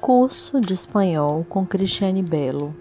Curso de Espanhol com Cristiane Belo.